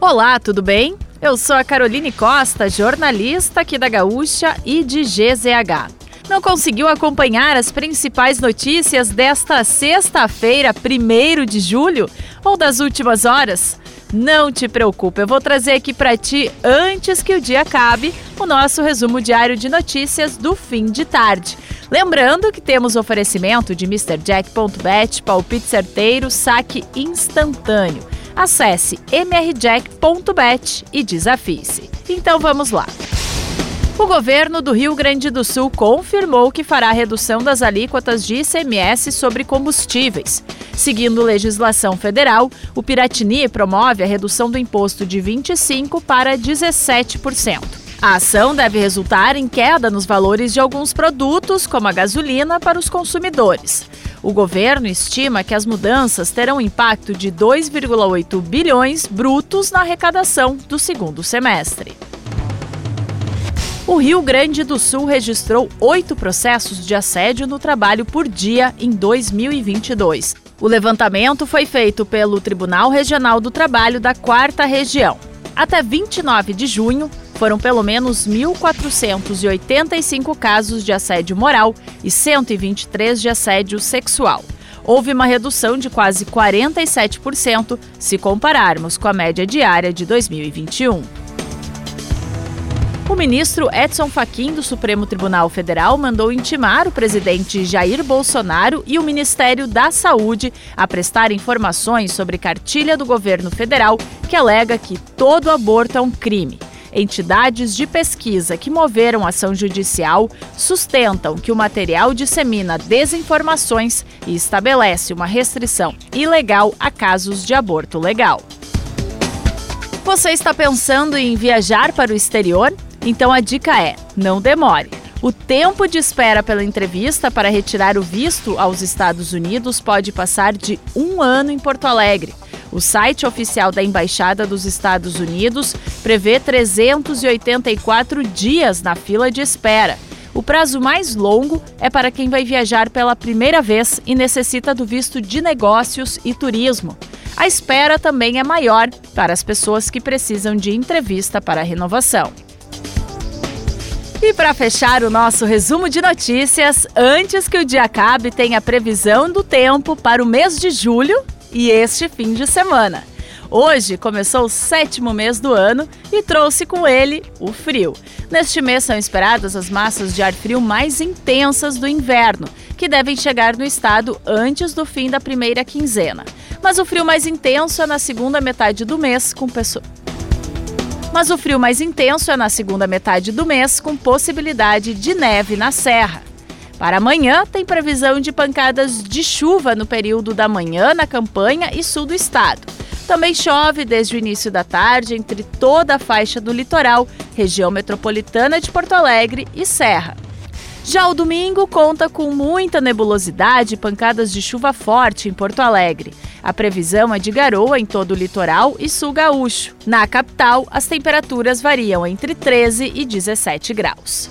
Olá, tudo bem? Eu sou a Caroline Costa, jornalista aqui da Gaúcha e de GZH. Não conseguiu acompanhar as principais notícias desta sexta-feira, 1 de julho, ou das últimas horas? Não te preocupe, eu vou trazer aqui para ti, antes que o dia acabe, o nosso resumo diário de notícias do fim de tarde. Lembrando que temos oferecimento de MrJack.bet, palpite certeiro, saque instantâneo. Acesse mrjack.bet e desafie-se. Então vamos lá. O governo do Rio Grande do Sul confirmou que fará redução das alíquotas de ICMS sobre combustíveis. Seguindo legislação federal, o Piratini promove a redução do imposto de 25% para 17%. A ação deve resultar em queda nos valores de alguns produtos, como a gasolina, para os consumidores. O governo estima que as mudanças terão impacto de 2,8 bilhões brutos na arrecadação do segundo semestre. O Rio Grande do Sul registrou oito processos de assédio no trabalho por dia em 2022. O levantamento foi feito pelo Tribunal Regional do Trabalho da Quarta Região. Até 29 de junho, foram pelo menos 1.485 casos de assédio moral e 123 de assédio sexual. Houve uma redução de quase 47% se compararmos com a média diária de 2021. O ministro Edson Fachin do Supremo Tribunal Federal mandou intimar o presidente Jair Bolsonaro e o Ministério da Saúde a prestar informações sobre cartilha do governo federal que alega que todo aborto é um crime. Entidades de pesquisa que moveram ação judicial sustentam que o material dissemina desinformações e estabelece uma restrição ilegal a casos de aborto legal. Você está pensando em viajar para o exterior? Então a dica é: não demore. O tempo de espera pela entrevista para retirar o visto aos Estados Unidos pode passar de um ano em Porto Alegre. O site oficial da Embaixada dos Estados Unidos prevê 384 dias na fila de espera. O prazo mais longo é para quem vai viajar pela primeira vez e necessita do visto de negócios e turismo. A espera também é maior para as pessoas que precisam de entrevista para renovação. E para fechar o nosso resumo de notícias, antes que o dia acabe, tem a previsão do tempo para o mês de julho e este fim de semana. Hoje começou o sétimo mês do ano e trouxe com ele o frio. Neste mês são esperadas as massas de ar frio mais intensas do inverno, que devem chegar no estado antes do fim da primeira quinzena. Mas o frio mais intenso é na segunda metade do mês, com mas o frio mais intenso é na segunda metade do mês, com possibilidade de neve na serra. Para amanhã, tem previsão de pancadas de chuva no período da manhã na campanha e sul do estado. Também chove desde o início da tarde entre toda a faixa do litoral, região metropolitana de Porto Alegre e Serra. Já o domingo conta com muita nebulosidade e pancadas de chuva forte em Porto Alegre. A previsão é de garoa em todo o litoral e sul gaúcho. Na capital, as temperaturas variam entre 13 e 17 graus.